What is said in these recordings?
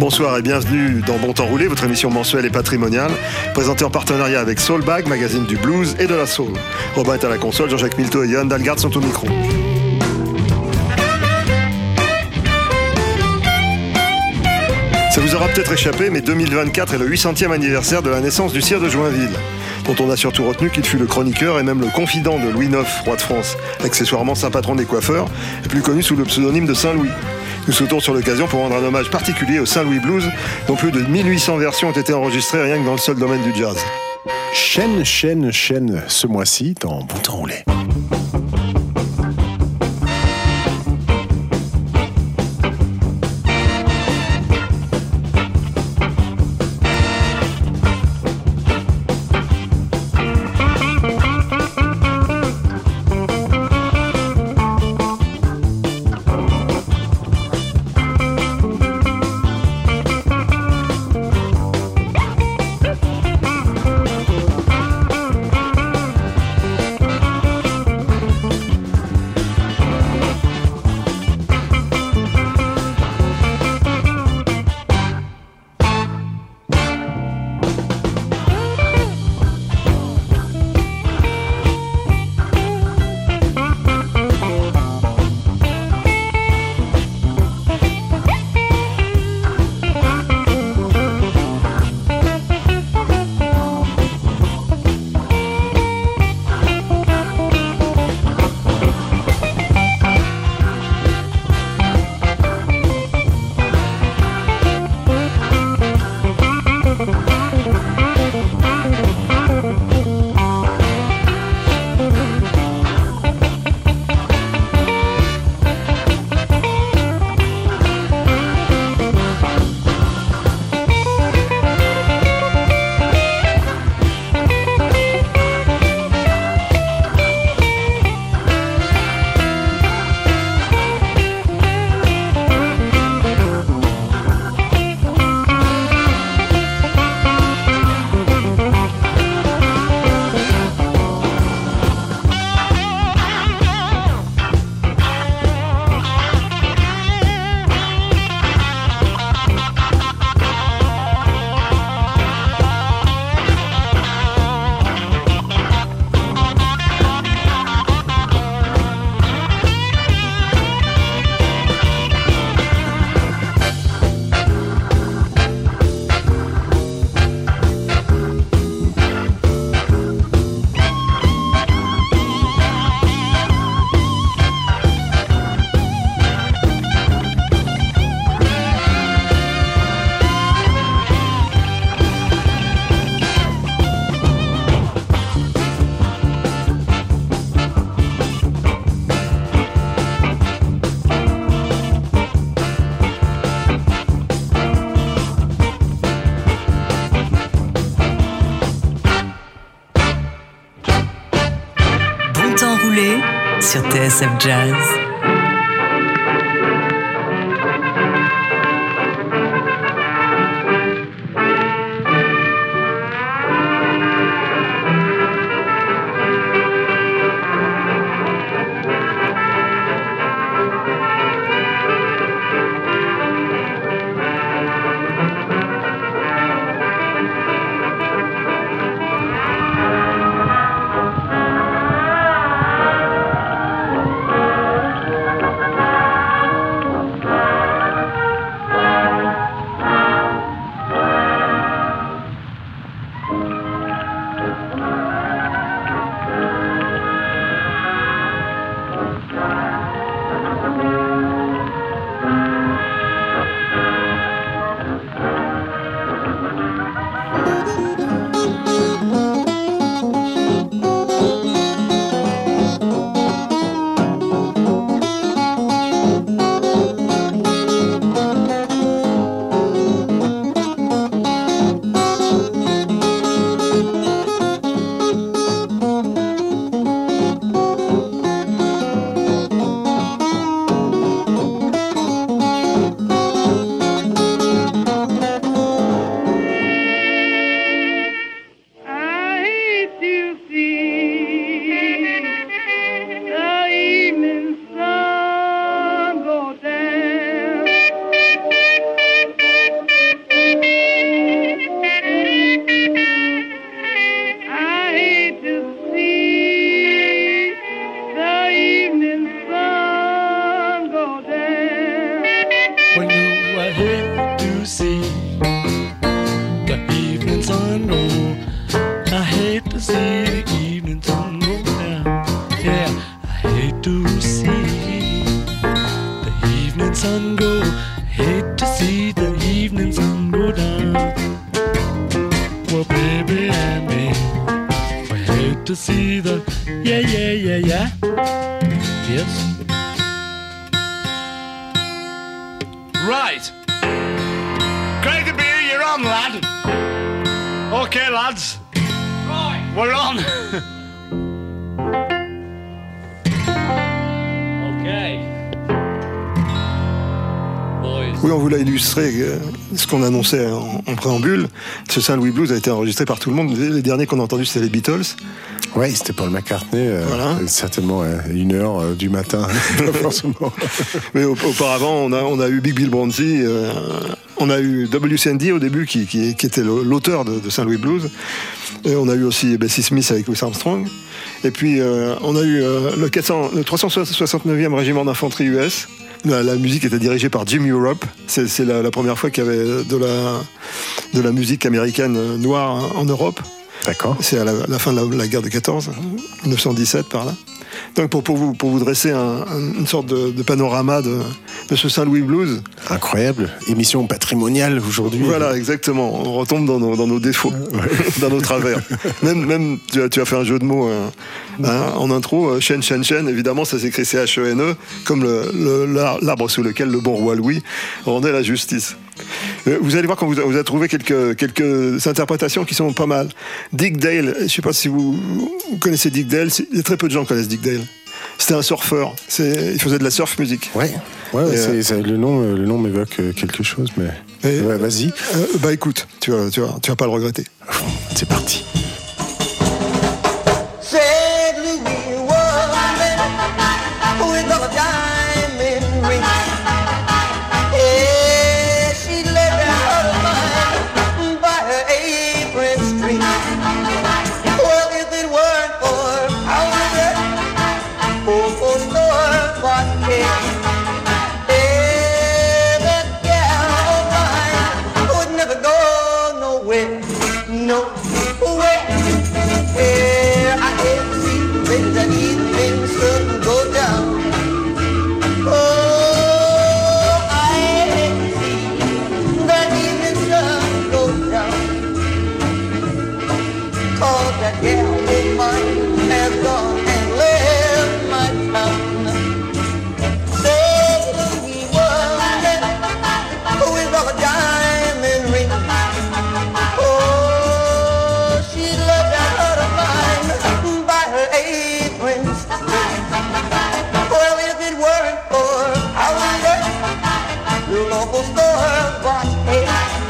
Bonsoir et bienvenue dans Bon Temps Roulé, votre émission mensuelle et patrimoniale, présentée en partenariat avec Soulbag, magazine du blues et de la soul. Robin est à la console, Jean-Jacques Milto et Johan Dalgarde sont au micro. Ça vous aura peut-être échappé, mais 2024 est le 800e anniversaire de la naissance du sire de Joinville, dont on a surtout retenu qu'il fut le chroniqueur et même le confident de Louis IX, roi de France, accessoirement saint patron des coiffeurs, et plus connu sous le pseudonyme de Saint-Louis. Nous sautons sur l'occasion pour rendre un hommage particulier au Saint-Louis Blues, dont plus de 1800 versions ont été enregistrées rien que dans le seul domaine du jazz. Chaîne, chaîne, chaîne, ce mois-ci dans Temps Roulé. Sur TSF Jazz. Ce qu'on annonçait en, en préambule. Ce Saint-Louis Blues a été enregistré par tout le monde. Les derniers qu'on a entendus, c'était les Beatles. Ouais, c'était Paul McCartney, euh, Voilà. certainement à une heure euh, du matin, forcément. Mais au- auparavant, on a, on a eu Big Bill Bronzy, euh, on a eu WCND au début, qui, qui- qui était l'auteur de, de Saint-Louis Blues. Et on a eu aussi Bessie Smith avec Louis Armstrong. Et puis, euh, on a eu euh, le, 400, le 369e régiment d'infanterie US. La, musique était dirigée par Jim Europe. C'est la, la première fois qu'il y avait de la, de la musique américaine euh, noire en Europe. D'accord. C'est à la, la fin de la, la guerre de 14, 1917 par là. Donc pour, pour, vous, pour vous dresser un- un- une sorte de, de panorama de, de ce Saint-Louis Blues, Incroyable. Émission patrimoniale aujourd'hui. voilà exactement, on retombe dans nos, dans nos défauts, dans nos travers. Même, même tu, as, tu as fait un jeu de mots euh, hein, en intro, euh, Shen Shen Shen, évidemment ça s'écrit C-H-E-N-E, E, comme le- le- l'arbre sous lequel le bon roi Louis rendait la justice. Euh, Vous allez voir quand vous, vous avez trouvé quelques, quelques interprétations qui sont pas mal. Dick Dale, je ne sais pas si vous, vous connaissez Dick Dale, c'est- il y a très peu de gens qui connaissent Dick Dale. C'était un surfeur, il faisait de la surf musique. Ouais. C'est- c'est- le nom, euh, le nom m'évoque euh, quelque chose, mais ouais, vas-y, Euh, bah écoute, tu vas, tu, vas, tu vas pas le regretter. c'est parti. broad head.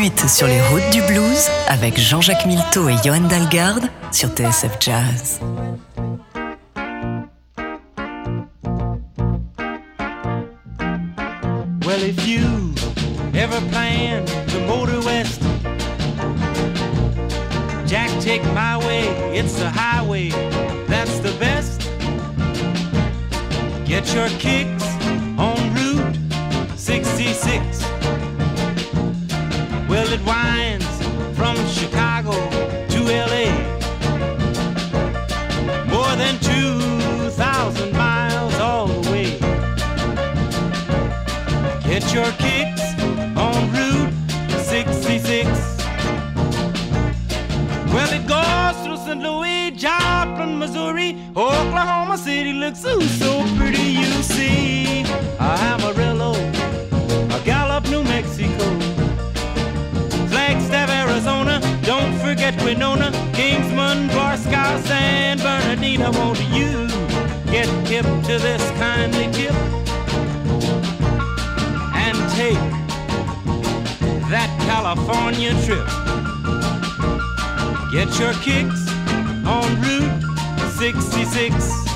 Suite sur les routes du blues avec Jean-Jacques Milteau et Johan Dalgarde sur TSF Jazz. St. Louis, Joplin, Missouri, Oklahoma City looks ooh, so pretty, you see. Amarillo, Gallup, New Mexico, Flagstaff, Arizona, don't forget Winona, Kingsman, Barskow, San Bernardino. Won't you get hip to this kindly tip and take that California trip? Get your kicks on Route 66.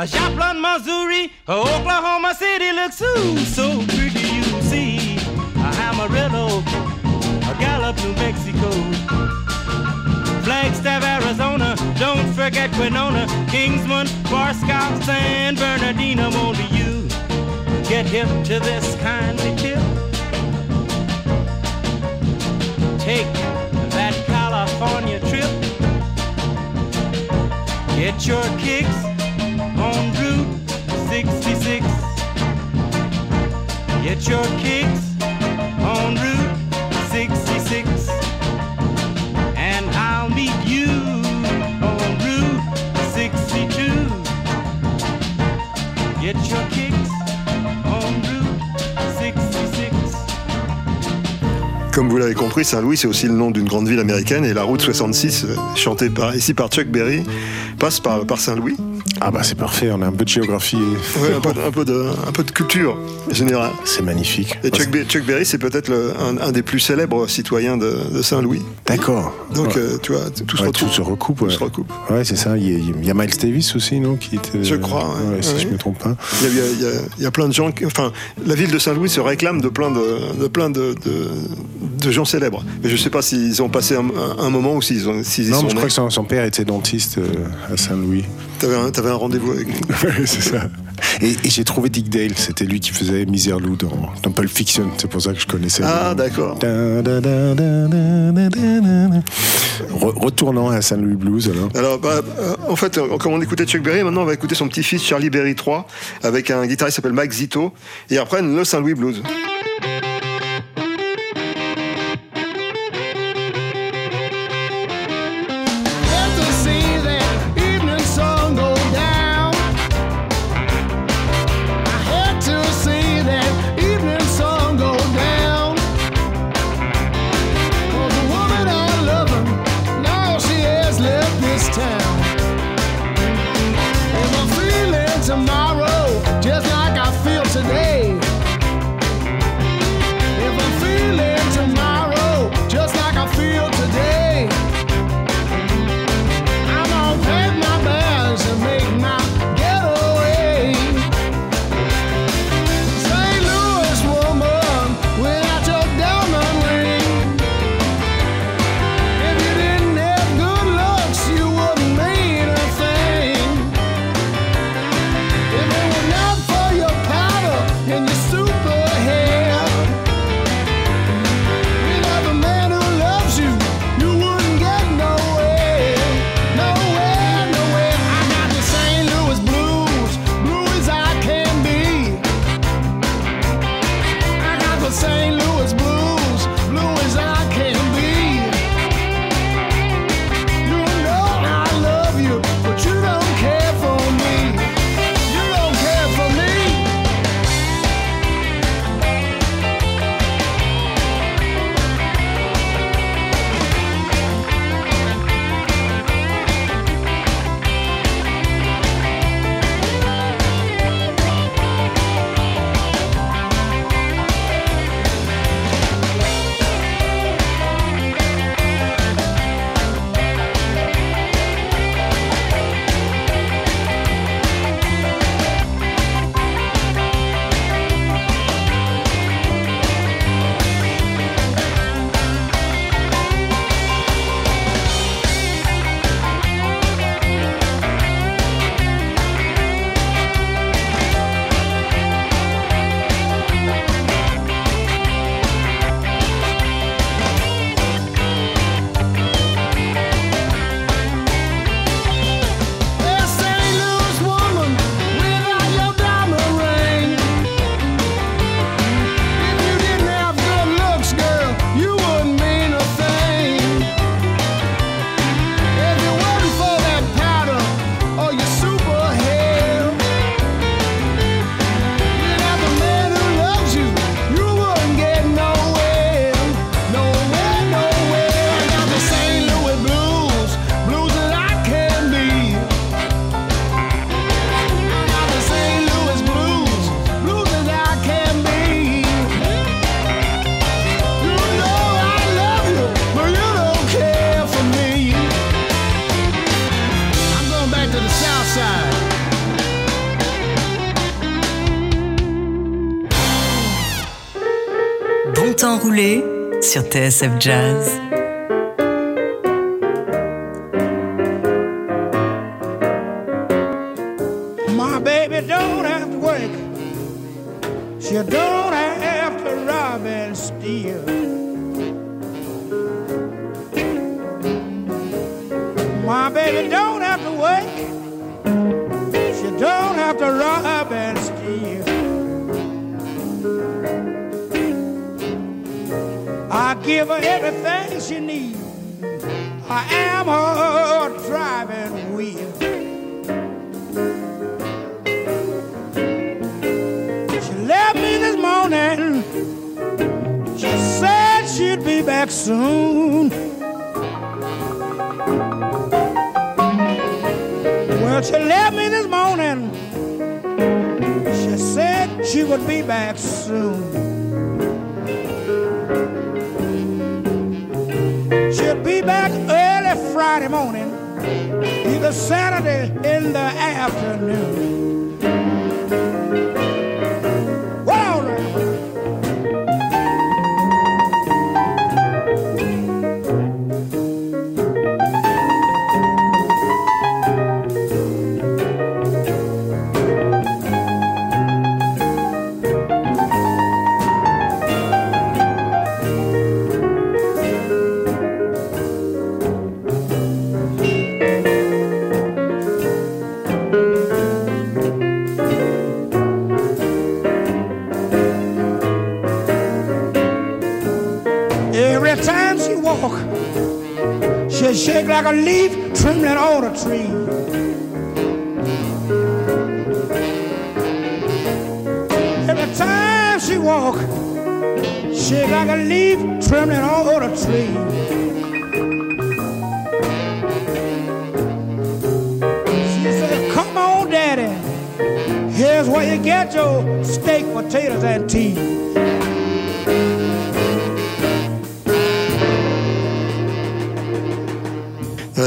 A Joplin, Missouri, a Oklahoma City looks so, so pretty. You see, a Amarillo, a Gallup, New Mexico, Flagstaff, Arizona. Don't forget Winona, Kingsman, Barstow, San Bernardino. Won't you get hip to this kindly tip? Take that California trip. Get your kicks on Route 66. Get your kicks on Route 66. And I'll meet you on Route 62. Get your kicks on Route 66. Comme vous l'avez compris, Saint-Louis, c'est aussi le nom d'une grande ville américaine et la route 66, euh, chantée par, ici par Chuck Berry, passe par, par Saint-Louis. Ah bah c'est parfait, on a un peu de géographie. Ouais, un, peu, de- un peu de, un peu de culture générale. C'est magnifique. Et Chuck, Be- Chuck Berry, c'est peut-être un, un des plus célèbres citoyens de, de Saint-Louis. D'accord. Donc, Ouais. euh, tu vois, tout se Ouais, tout se recoupe. Tout se recoupe. Ouais, c'est ça. Il y, a, il y a Miles Davis aussi, non qui était, Je crois, si je me trompe pas. Il y, a, y y plein de gens. qui- enfin, la ville de Saint-Louis se réclame de plein de, de plein de, de, de gens célèbres. Mais je sais pas s'ils ont passé un, moment ou s'ils ont. Non, mais je crois que son, son père était dentiste euh, à Saint-Louis. T'avais un, un rendez-vous avec lui. Ouais, c'est ça. Et, et j'ai trouvé Dick Dale, c'était lui qui faisait Misère Lou dans, dans Pulp Fiction, c'est pour ça que je connaissais. Ah, d'accord. Da, da, da, da, da, da, da, da. Re- retournant à Saint-Louis Blues, alors. Alors, bah, euh, en fait, euh, comme on écoutait Chuck Berry, maintenant on va écouter son petit-fils Charlie Berry 3 avec un guitariste qui s'appelle Mike Zito et après le Saint-Louis Blues. TSF Jazz. Be back soon. Well, she left me this morning. She said she would be back soon. She'll be back early Friday morning, either Saturday in the afternoon.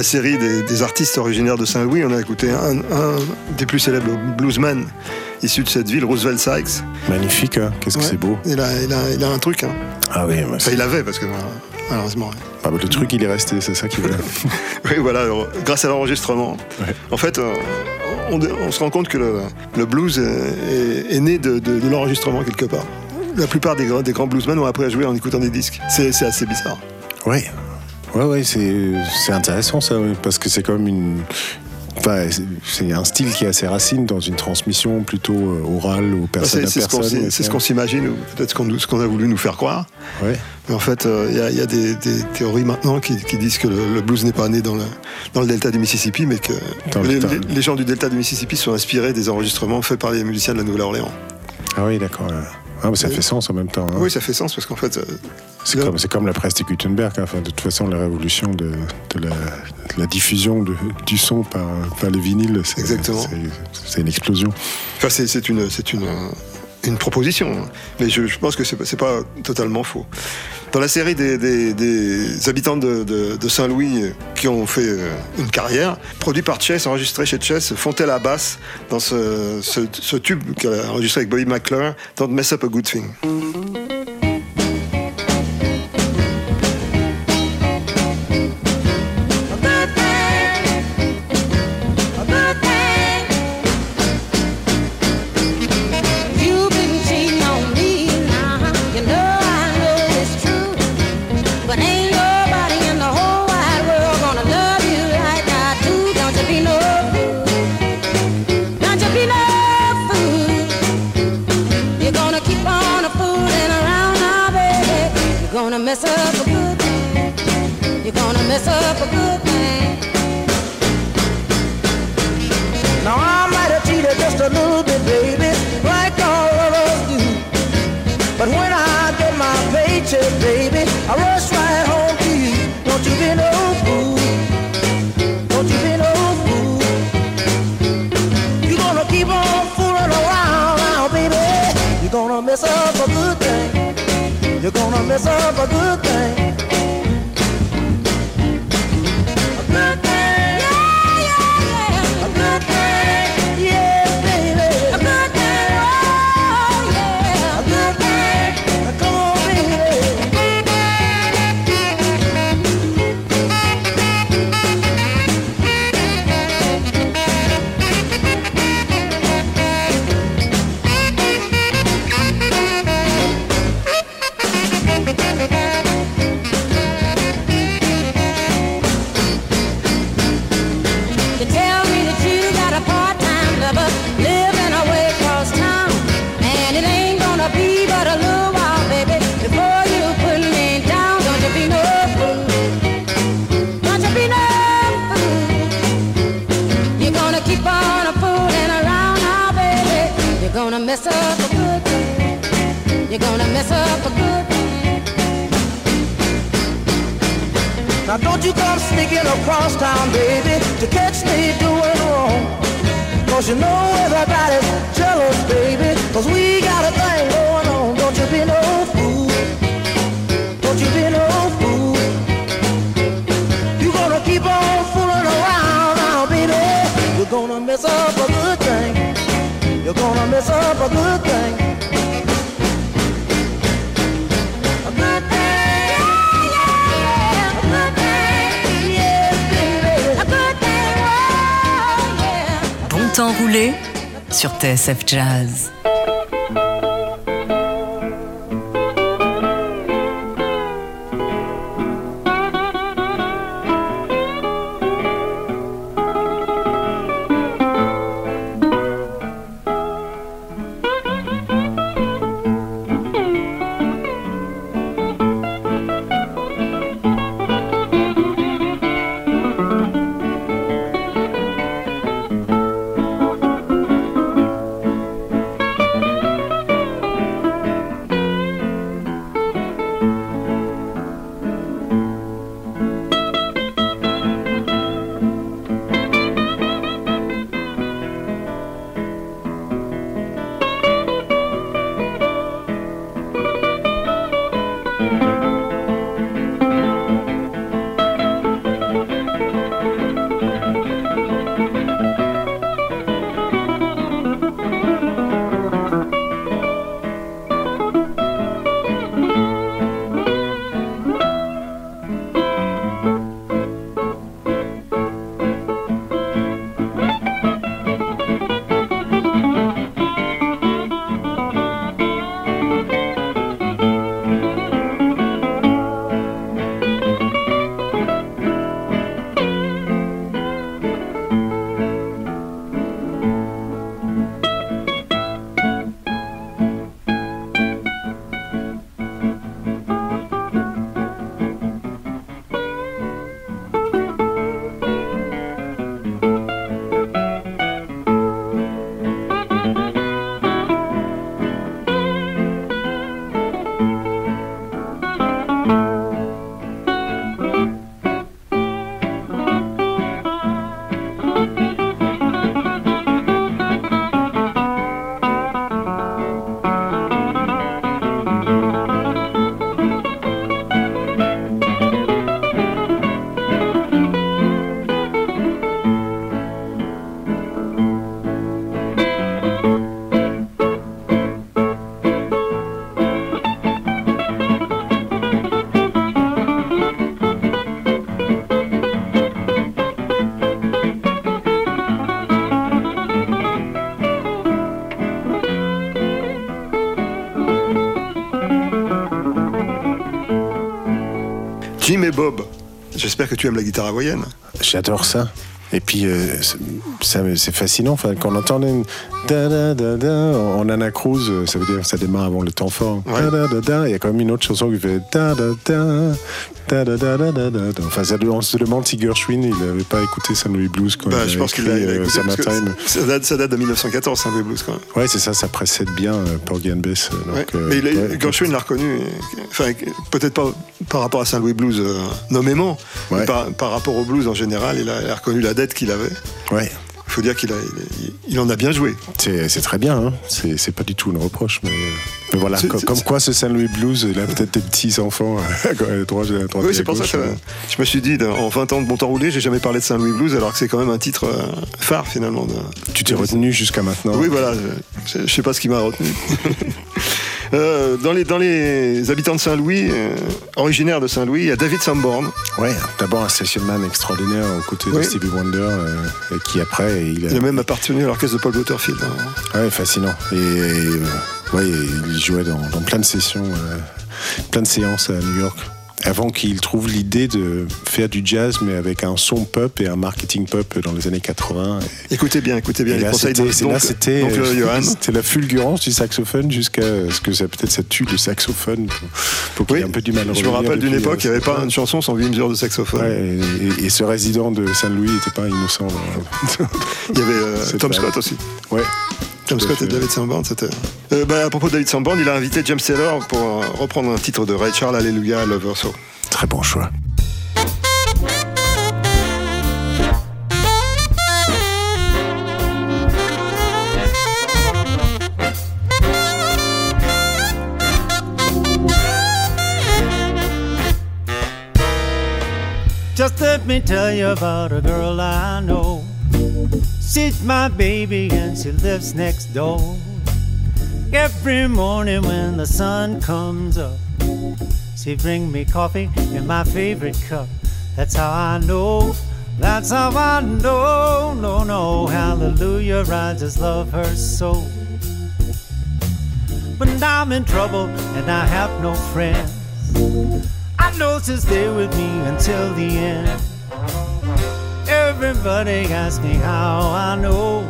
La série des, des artistes originaires de Saint-Louis, on a écouté un, un des plus célèbres bluesmen issus de cette ville, Roosevelt Sykes. Magnifique, hein qu'est-ce que Ouais. c'est beau. Il a, il, a, il a un truc. Hein. Ah oui, bah, Enfin, il avait, parce que voilà, malheureusement. ouais. ah, bah, le truc il est resté, c'est ça qui veut. Oui, voilà, alors, grâce à l'enregistrement. Ouais. En fait, euh, on, on se rend compte que le, le blues est, est né de, de- de l'enregistrement quelque part. La plupart des, grands- des grands bluesmen ont appris à jouer en écoutant des disques. C'est assez bizarre. Ouais, ouais, ouais, c'est c'est intéressant ça, parce que c'est comme une. Enfin, c'est- un style qui a ses racines dans une transmission plutôt euh, orale ou personne C'est ce qu'on personne. s'y- ouais, c'est ce qu'on s'imagine, ou peut-être ce qu'on qu'on a voulu nous faire croire. Ouais. Mais en fait, euh, il y a, il y a des, des théories maintenant qui, qui disent que le, le blues n'est pas né dans le, dans le delta du Mississippi, mais que les gens du delta du Mississippi sont inspirés des enregistrements faits par les musiciens de la Nouvelle-Orléans. Ah oui, d'accord. Ah, mais ça fait sens en même temps. hein. Oui, ça fait sens parce qu'en fait, euh, C'est comme, la presse de Gutenberg. hein. Enfin, de toute façon, la révolution de, de la, de la diffusion de- du son par, par les vinyles, c'est, une explosion. Enfin, c'est une, c'est une, une proposition, hein. mais je, je pense que c'est pas totalement faux. Dans la série des, habitants de, Saint-Louis euh, qui ont fait euh, une carrière, produit par Chess, enregistré chez Chess, Fontel à basse dans ce tube qu'elle a enregistré avec Bobby McClure, Don't Mess Up a Good Thing. Gonna mess up a good thing. You come sneaking across town, baby, to catch me doing wrong. Cause you know everybody's jealous, baby. Cause we got a thing going on. Don't you be no fool. Don't you be no fool. You gonna keep on fooling around now, baby. You're gonna mess up a good thing. You're gonna mess up a good thing. sur TSF Jazz. que tu aimes la guitare hawaïenne. J'adore ça. Et puis, euh, c'est fascinant. Enfin, quand on entend une da, da, da, en ça veut dire que ça démarre avant le temps fort. Ouais. Il y a quand même une autre chanson qui fait da, da, da, da, da, da, Enfin, ça, on se demande si Gershwin il n'avait pas écouté Sunway Blues quand bah, il je pense. Ça date, de 1914, Sunway Blues quand. Ouais, c'est ça, ça précède bien euh, Porgy and Bess. Mais Gershwin l'a reconnu. Enfin, peut-être pas par rapport à Saint Louis Blues euh, nommément, Ouais. par, par rapport au blues en général, il a, il a reconnu la dette qu'il avait. Ouais. Il faut dire qu'il a, il, il en a bien joué. C'est très bien, hein. c'est pas du tout une reproche, mais, euh, mais voilà, comme quoi ce Saint Louis Blues, il a peut-être des petits enfants droite Oui, c'est pour ça que euh. je me suis dit, en 20 ans de bon temps roulé, j'ai jamais parlé de Saint Louis Blues, alors que c'est quand même un titre euh, phare finalement. de- Tu t'es retenu jusqu'à maintenant. Oui, voilà, je- je sais pas ce qui m'a retenu. Euh, dans, les, dans les habitants de Saint-Louis, euh, originaires de Saint-Louis, il y a David Sanborn. Ouais, d'abord un stationman extraordinaire aux côtés de Oui. Stevie Wonder, euh, et qui après, il a, Il a même appartenu à l'orchestre de Paul Butterfield. hein. ouais, fascinant. Et, euh, ouais, il jouait dans, dans plein de sessions, euh, plein de séances à New York. Avant qu'il trouve l'idée de faire du jazz, mais avec un son pop et un marketing pop dans les années 80. Écoutez bien, écoutez bien Et les là, conseils c'était, de c'est- là, donc- c'était, donc, euh, c'était la fulgurance du saxophone jusqu'à ce que ça, peut-être ça tue le saxophone pour, pour qu'il Oui, ait un peu du mal à je me rappelle d'une époque, il n'y avait pas une chanson sans 8 mesures de saxophone. Ouais, et, ce résident de Saint-Louis n'était pas innocent. euh. Il y avait euh, Tom Scott aussi. Ouais. Tom Scott fait. et David Sanborn, c'était. Euh, bah, à propos de David Sanborn, il a invité James Taylor pour euh, reprendre un titre de Ray Charles, Alléluia, Love Her So. Très bon choix. Just let me tell you about a girl I know. She's my baby and she lives next door. Every morning when the sun comes up, she bring me coffee in my favorite cup. That's how I know. That's how I know. No, no, hallelujah. I just love her so. When I'm in trouble and I have no friends. I know she'll stay with me until the end. Everybody asks me how I know.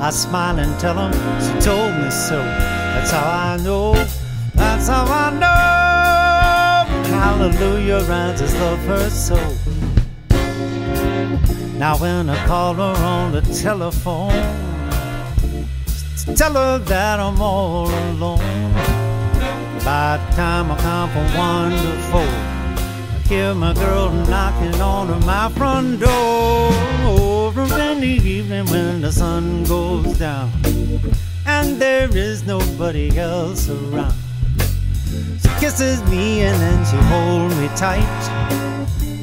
I smile and tell them she told me so. That's how I know. That's how I know. Hallelujah, I just love her so. Now when I call her on the telephone, tell her that I'm all alone. By the time I come from one to four, hear my girl knocking on my front door. Over in the evening when the sun goes down, and there is nobody else around. She kisses me and then she holds me tight.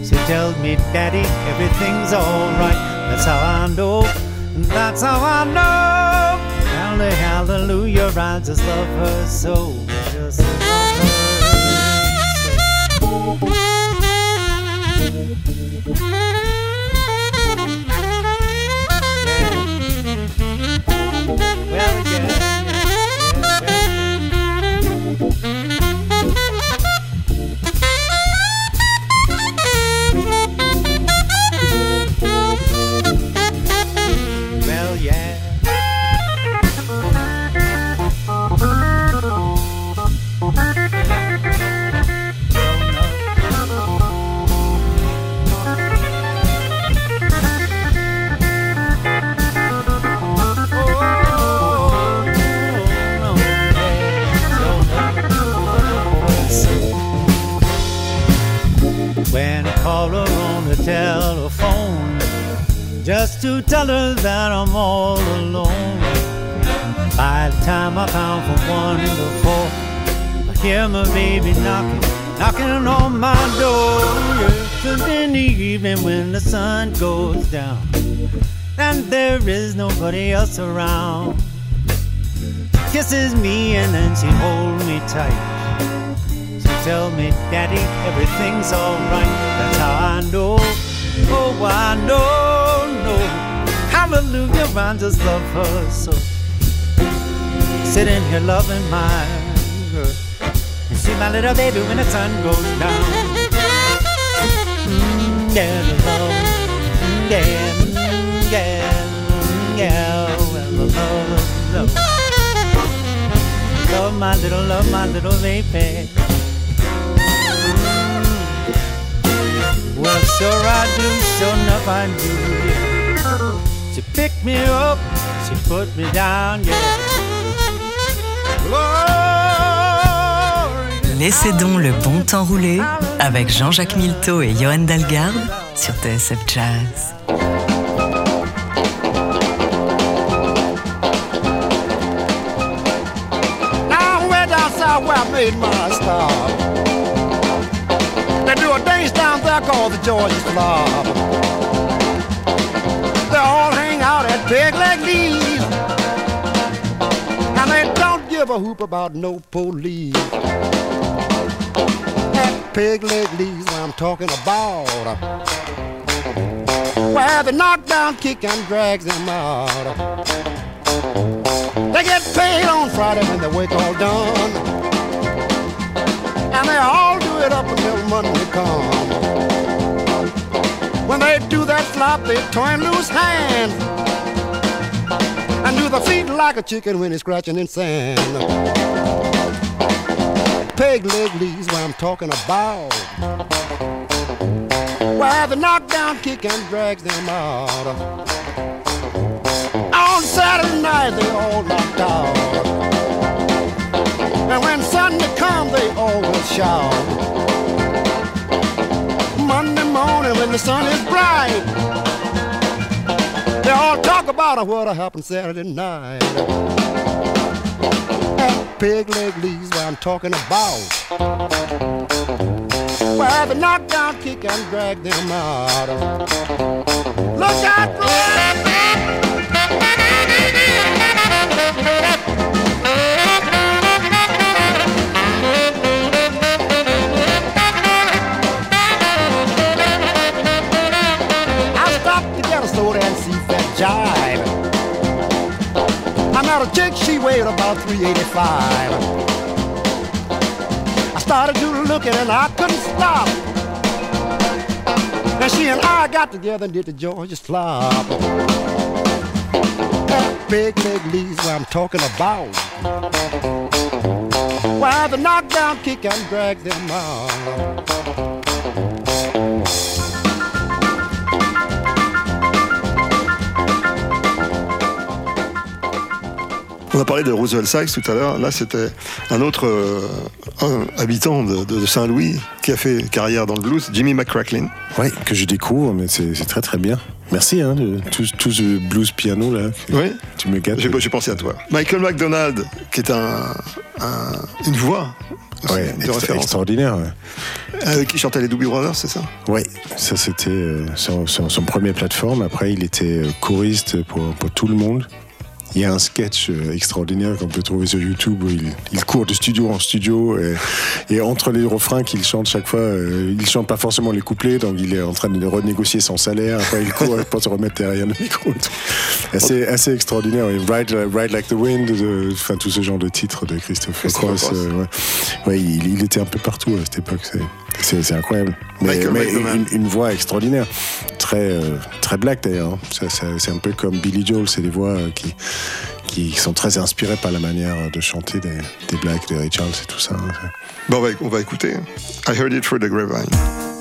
She tells me, Daddy, everything's alright. That's how I know. That's how I know. Hallelujah, hallelujah, I just love her so. Just love her so. Mm-hmm. When I call her on the telephone, just to tell her that I'm all alone. By the time I count from one to four, I hear my baby knocking, knocking on my door. Yes, and in the evening when the sun goes down, and there is nobody else around. Kisses me and then she holds me tight. Tell me, Daddy, everything's alright. That's how I know. Oh, I know, no. Hallelujah, I just love her so. Sitting here loving my girl. And see my little baby when the sun goes down. Mm, yeah. Mm, yeah, mm, yeah, mm, yeah. Love, love. Love my little, love my little baby. Well, sure I do, sure enough I do. She picked me up, she put me down, yeah. Glory. Laissez donc le bon temps rouler avec Jean-Jacques Milteau et Johan Dalgarde sur TSF Jazz. Now way down south where I made my stop. They do a dance down there called the Georgia Flop. They all hang out at Big Leg Lee's. And they don't give a hoop about no police. At Pig Leg Lee's I'm talking about. Where the knockdown kick and drags them out. They get paid on Friday when the work all done. And they all do it up until Monday come. When they do that flop, they turn loose hands. And do the feet like a chicken when it's scratching in sand. Peg leg leaves what I'm talking about. Why the knockdown kick and drags them out. On Saturday night, they all knocked out. And when Sunday comes, they all will shout. The sun is bright, they all talk about what happened Saturday night. That pig leg leaves where I'm talking about. Where the knockdown kick and drag them out. Look out for jive. I met a chick, she weighed about 385. I started to looking and I couldn't stop. And she and I got together and did the Georgia flop. That big leg where I'm talking about. Why the knockdown kick and drag them out. On a parlé de Roosevelt Sykes tout à l'heure. Là, c'était un autre euh, un habitant de, de Saint-Louis qui a fait carrière dans le blues, Jimmy McCracklin. Oui, que je découvre, mais c'est très très bien. Merci, hein, de, tout, tout ce blues piano là. Oui. Tu me gâtes. J'ai pensé à toi. Michael McDonald, qui est un, un- une voix aussi Ouais, de extra- référence, extraordinaire. ouais. avec qui chantait les Doobie Brothers, c'est ça? Oui, ça c'était euh, son, son, son premier plateforme. Après, il était euh, choriste pour, pour tout le monde. Il y a un sketch euh, extraordinaire qu'on peut trouver sur YouTube où il, il court de studio en studio et, et entre les refrains qu'il chante chaque fois, euh, il chante pas forcément les couplets, donc il est en train de renégocier son salaire. Après, il court pour se remettre derrière le micro. Assez, assez extraordinaire. Et Ride, Ride Like the Wind, de- enfin tout ce genre de titres de Christopher Cross. Cross. euh, ouais. Ouais, il, il était un peu partout à cette époque. c'est- incroyable. Mais, Michael mais une, une voix extraordinaire. Très, euh, très black d'ailleurs. C'est un peu comme Billy Joel, c'est des voix qui, qui sont très inspirées par la manière de chanter des, des des Ray Charles et tout ça. Bon, on va, on va écouter. I heard it through the grapevine.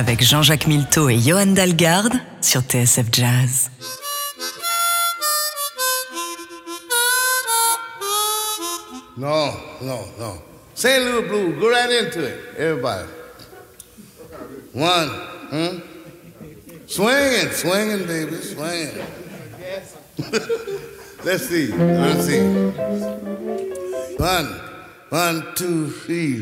Avec Jean-Jacques Milteau et Johan Dalgarde sur TSF Jazz. No, no, no. St. Louis Blues, go right into it, everybody. One, hmm? Swinging, swinging, baby, swinging. Let's see, let's see. One, one, two, three.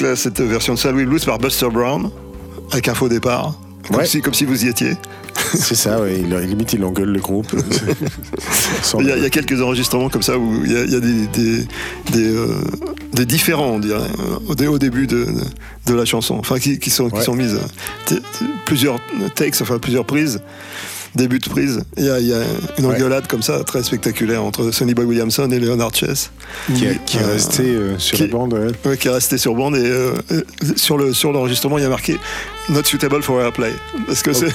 Là, cette version de Louis Blues par Buster Brown, avec un faux départ. Comme, Ouais. si, comme si vous y étiez. C'est ça, ouais. Il, limite, il engueule le groupe. Il y, a, il y a quelques enregistrements comme ça où il y a, il y a des, des, des, euh, des différents, on dirait, euh, au, dé- au début de, la chanson. Enfin, qui, qui sont, qui Ouais. sont mises. T- t- Plusieurs takes, enfin plusieurs prises. Début de prise, il y a, il y a une Ouais. engueulade comme ça, très spectaculaire, entre Sonny Boy Williamson et Leonard Chess. qui, est- qui est Euh, resté euh, sur qui- la bande. ouais. Ouais, qui est resté sur bande et euh, sur le sur l'enregistrement il y a marqué Not suitable for airplay parce que c'est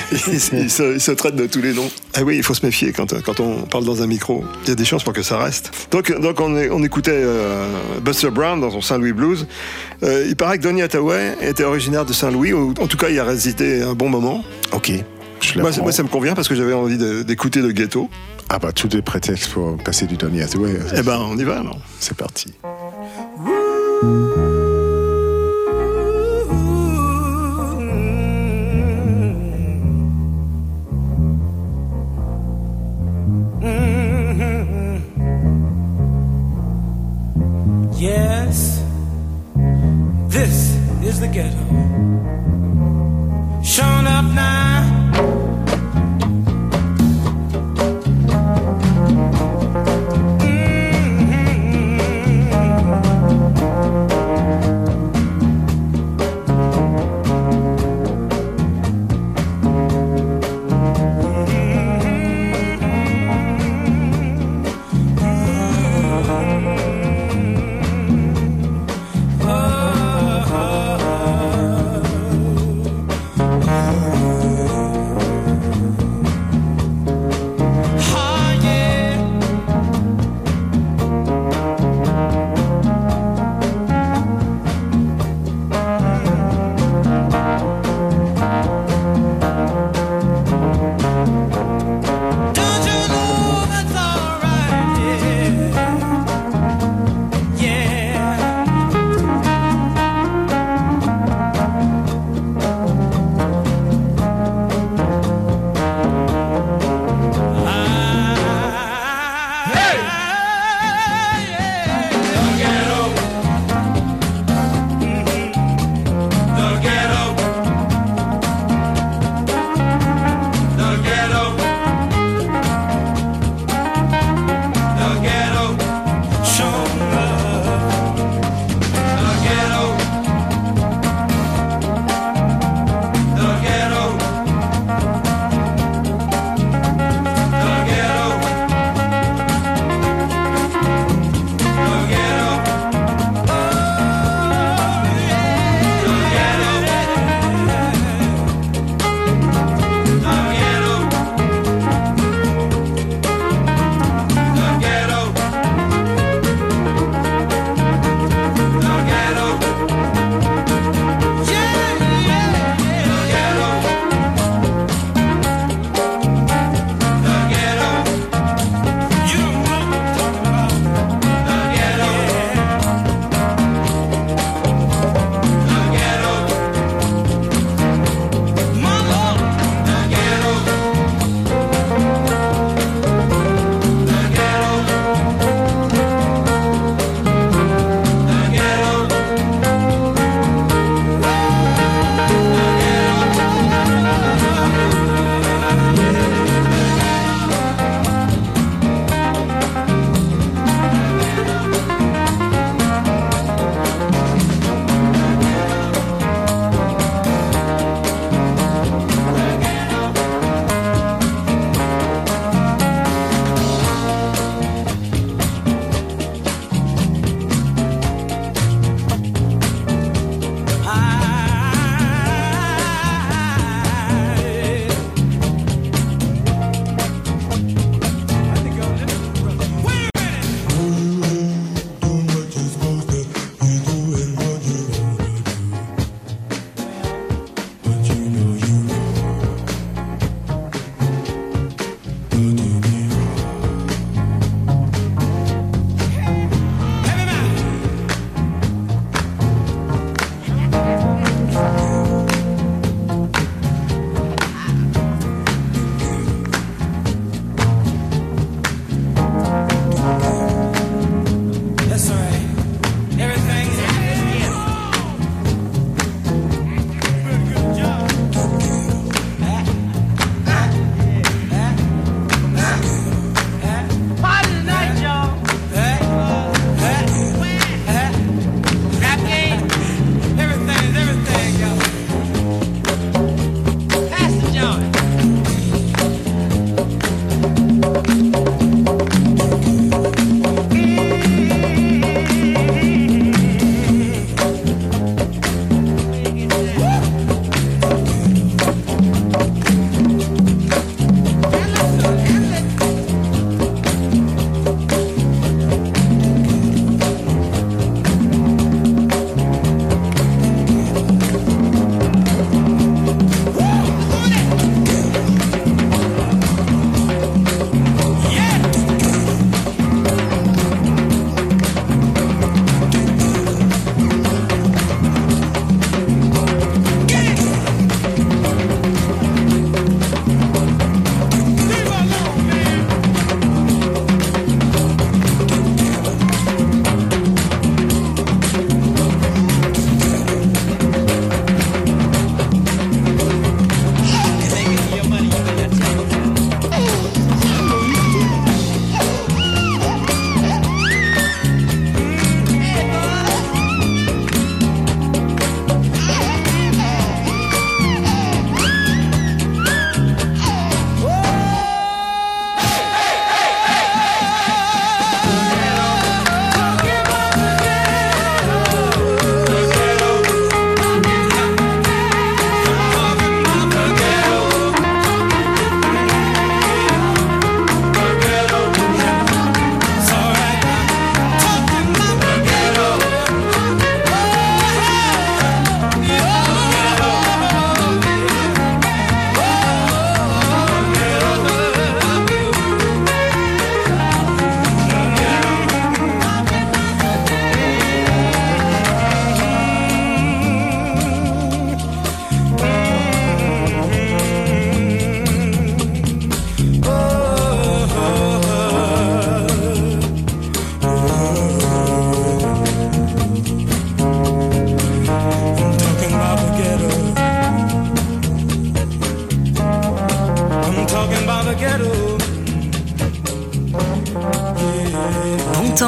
il, se- il se, il se traite de tous les noms. Ah oui, il faut se méfier quand, quand on parle dans un micro. Il y a des chances pour que ça reste. Donc donc on, on écoutait Buster Brown dans son Saint-Louis Blues. Il paraît que Donny Hathaway était originaire de Saint-Louis ou en tout cas il a résidé un bon moment. Ok. Je Moi, ça me convient parce que j'avais envie d'écouter le ghetto. Ah bah tout est prétexte pour passer du Donny Hathaway. Eh ben, on y va alors. C'est parti. Yes, this is the ghetto. Showing up now.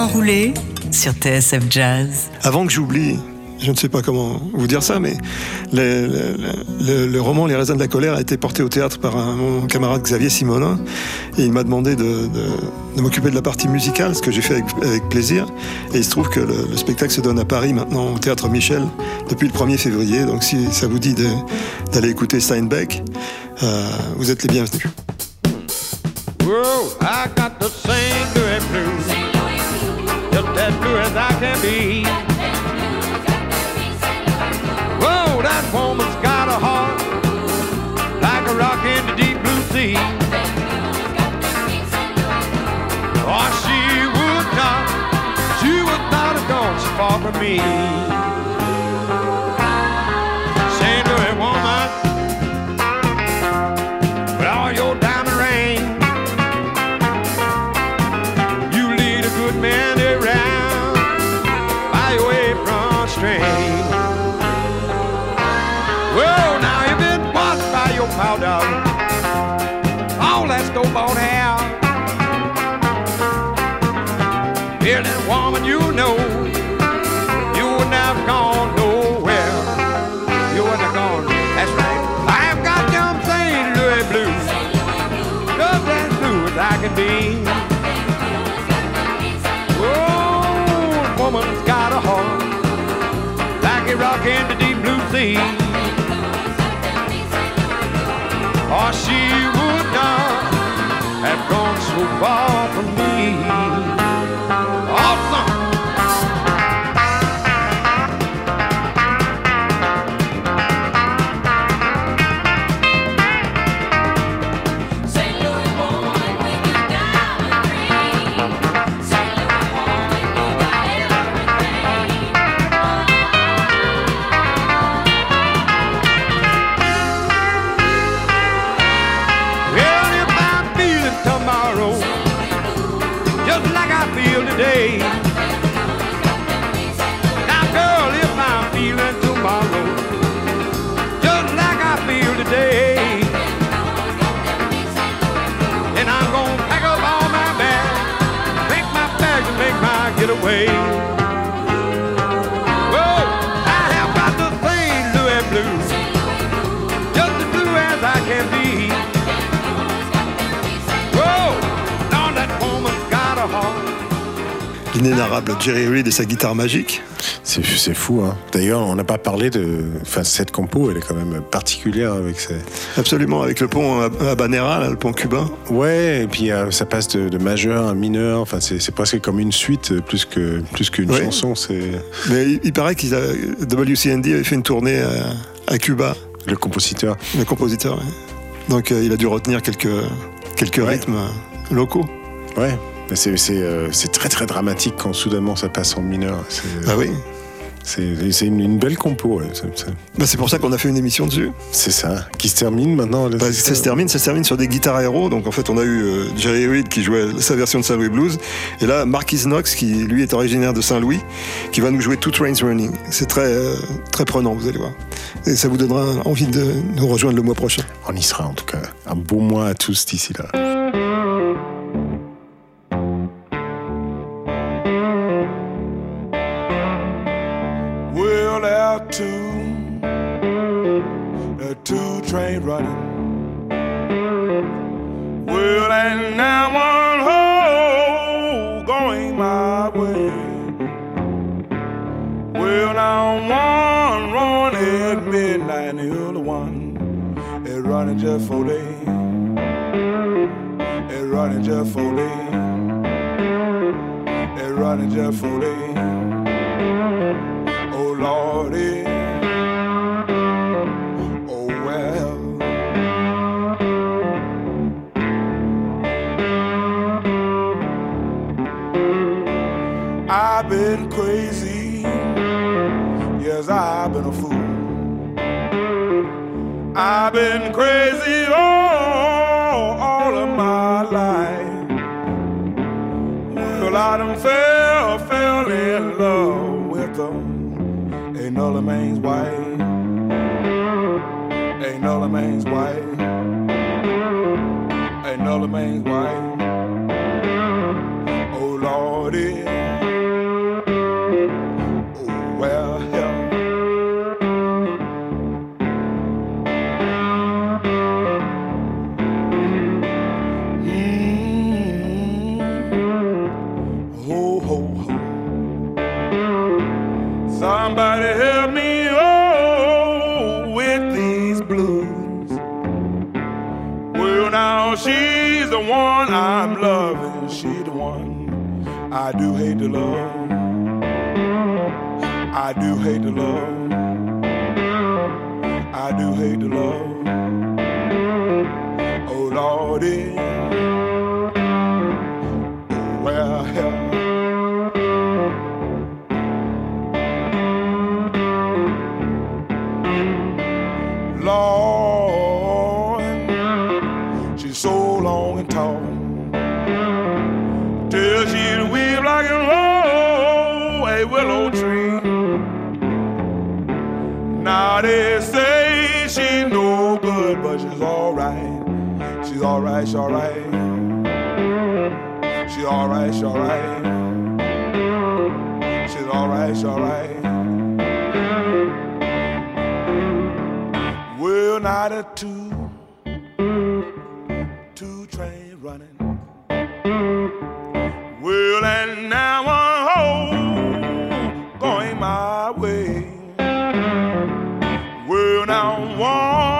Roulé sur TSF Jazz. Avant que j'oublie, je ne sais pas comment vous dire ça, mais le, le- le- le roman Les raisins de la colère a été porté au théâtre par un- mon camarade Xavier Simonin, et il m'a demandé de, de- de m'occuper de la partie musicale, ce que j'ai fait avec, avec plaisir. Et il se trouve que le, le spectacle se donne à Paris maintenant au théâtre Michel depuis le 1er février. Donc si ça vous dit d'aller écouter Steinbeck, euh, vous êtes les bienvenus. Whoa, I got the as blue as I can be. Whoa, that woman's got a heart like a rock in the deep blue sea. Oh, she would not, she would not have gone so far from me. Feeling you know you would not have gone nowhere. You wouldn't have gone. That's right. I've got them St. Louis blues, just as blue as I can be. Oh, woman's got a heart like a rock in the deep blue sea. Jerry Reed et sa guitare magique. C'est c'est fou. Hein. D'ailleurs, on n'a pas parlé de. Enfin, cette compo, elle est quand même particulière avec ses. Absolument, avec le pont Habanera, là, le pont cubain. Ouais, et puis euh, ça passe de, de majeur à mineur. Enfin, c'est c'est presque comme une suite euh, plus que plus qu'une Ouais. chanson. C'est Mais il, il paraît qu'il a WCND avait fait une tournée à, à Cuba, le compositeur. le compositeur. ouais. Donc euh, il a dû retenir quelques quelques Ouais. rythmes locaux. Ouais. C'est euh, c'est très très dramatique quand soudainement ça passe en mineur. C'est Ah oui. c'est une, une belle compo. ouais. Bah, c'est pour ça qu'on a fait une émission dessus. C'est ça. Qui se termine maintenant. Bah, ça se termine, ça se termine sur des guitares aéro. Donc en fait, on a eu euh, Jerry Reed qui jouait sa version de Saint-Louis Blues, et là Marquis Knox qui lui est originaire de Saint-Louis, qui va nous jouer Two Trains Running. C'est très euh, très prenant, vous allez voir. Et ça vous donnera envie de nous rejoindre le mois prochain. On y sera en tout cas. Un bon mois à tous d'ici là. Two, are two train running. Well, and now one hole going my way. Well, now one running at midnight, the other one is running just for day. Is running just for day. Is running just for day. Oh Lordy, been crazy, yes, I've been a fool. I've been crazy all, all of my life. Well, I done fell, fell in love with them. Ain't no man's wife. Ain't no man's wife. Ain't no man's wife. Somebody help me, oh, with these blues. Well, now she's the one I'm loving. She's the one I do hate to love. I do hate to love. I do hate to love. Oh, Lordy. She's alright, she's alright. She's alright, she's alright. She's alright, she's alright. Well, not a two, two train running. Well, and now one home going my way. Well, now one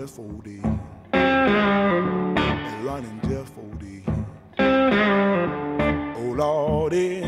just for the, is running just for the. Oh Lordy,